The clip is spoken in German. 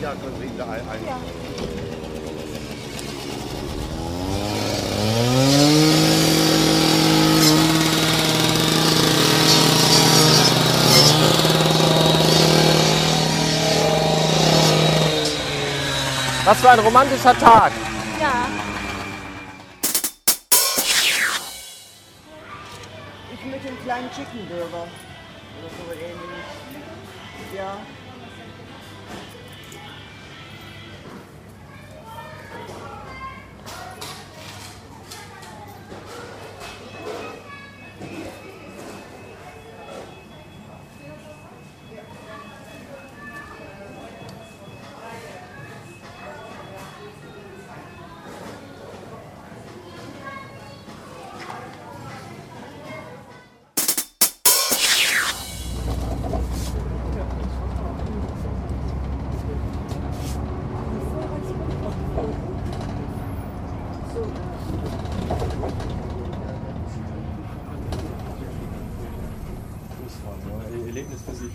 Jahr können Sie da ein. ein Was für ein romantischer Tag. Ja. Ich möchte einen kleinen Chicken Burger. Oder so ähnlich. Ja. Erlebnis für Sie.